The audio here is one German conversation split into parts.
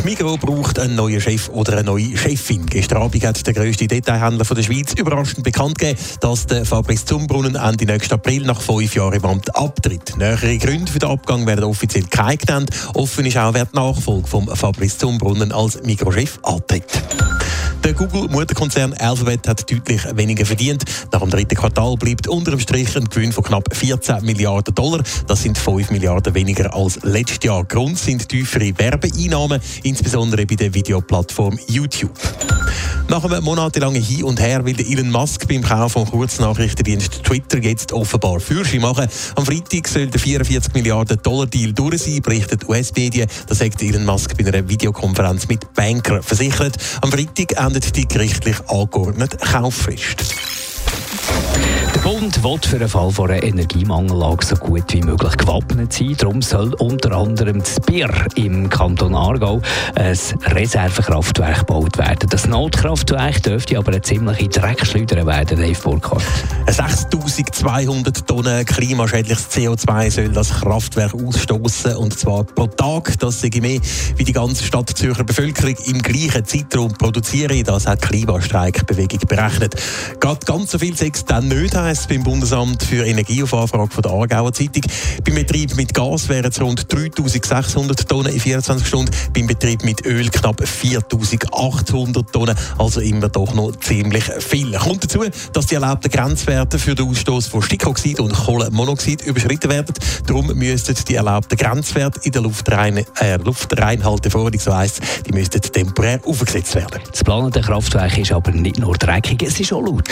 Die Migros braucht einen neuen Chef oder eine neue Chefin. Gestern Abend hat der grösste Detailhändler von der Schweiz überraschend bekannt gegeben, dass der Fabrice Zumbrunnen Ende nächsten April nach fünf Jahren im Amt abtritt. Nähere Gründe für den Abgang werden offiziell keine genannt. Offen ist auch, wer die Nachfolge von Fabrice Zumbrunnen als Migros-Chef antritt. Der Google-Mutterkonzern Alphabet hat deutlich weniger verdient. Nach dem dritten Quartal bleibt unter dem Strich ein Gewinn von knapp 14 Milliarden Dollar. Das sind 5 Milliarden weniger als letztes Jahr. Grund sind tiefere Werbeeinnahmen, insbesondere bei der Videoplattform YouTube. Nach einem monatelangen Hin und Her will Elon Musk beim Kauf von Kurznachrichtendienst Twitter jetzt offenbar Fürsche machen. Am Freitag soll der 44 Milliarden Dollar Deal durch sein, berichtet US-Medien. Das sagt Elon Musk bei einer Videokonferenz mit Banker versichert. Am Freitag endet die gerichtlich angeordnete Kauffrist. Bund will für den Fall von einer Energiemangellage so gut wie möglich gewappnet sein. Darum soll unter anderem das Bier im Kanton Aargau ein Reservekraftwerk gebaut werden. Das Notkraftwerk dürfte aber eine ziemliche Dreckschleuder werden, Dave Burkhardt. 6200 Tonnen klimaschädliches CO2 soll das Kraftwerk ausstoßen und zwar pro Tag. Das sei mehr, wie die ganze Stadt Zürcher Bevölkerung im gleichen Zeitraum produzieren. Das hat die Klimastreikbewegung berechnet. Geht ganz so viel Sex dann nicht, heisst beim Bundesamt für Energie auf Anfrage von der Aargauer Zeitung. Beim Betrieb mit Gas wären es rund 3600 Tonnen in 24 Stunden, beim Betrieb mit Öl knapp 4800 Tonnen, also immer doch noch ziemlich viel. Kommt dazu, dass die erlaubten Grenzwerte für den Ausstoß von Stickoxid und Kohlenmonoxid überschritten werden. Darum müssten die erlaubten Grenzwerte in der Luftrein äh, Luftreinhalteverordnung, so heisst die müssten temporär aufgesetzt werden. Das geplante Kraftwerk ist aber nicht nur dreckig, es ist auch laut.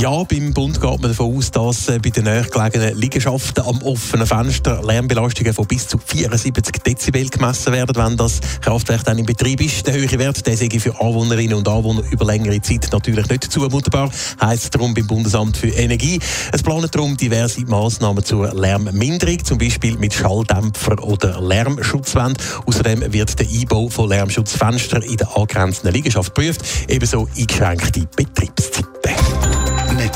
Ja, beim Bund geht man davon aus, dass äh, bei den nächstgelegenen Liegenschaften am offenen Fenster Lärmbelastungen von bis zu 74 Dezibel gemessen werden, wenn das Kraftwerk dann in Betrieb ist. Der höhere Wert der sei für Anwohnerinnen und Anwohner über längere Zeit natürlich nicht zumutbar, heisst darum beim Bundesamt für Energie. Es planen darum diverse Massnahmen zur Lärmminderung, zum Beispiel mit Schalldämpfer oder Lärmschutzwand. Außerdem wird der Einbau von Lärmschutzfenstern in der angrenzenden Liegenschaft geprüft, ebenso eingeschränkte Betriebszeiten.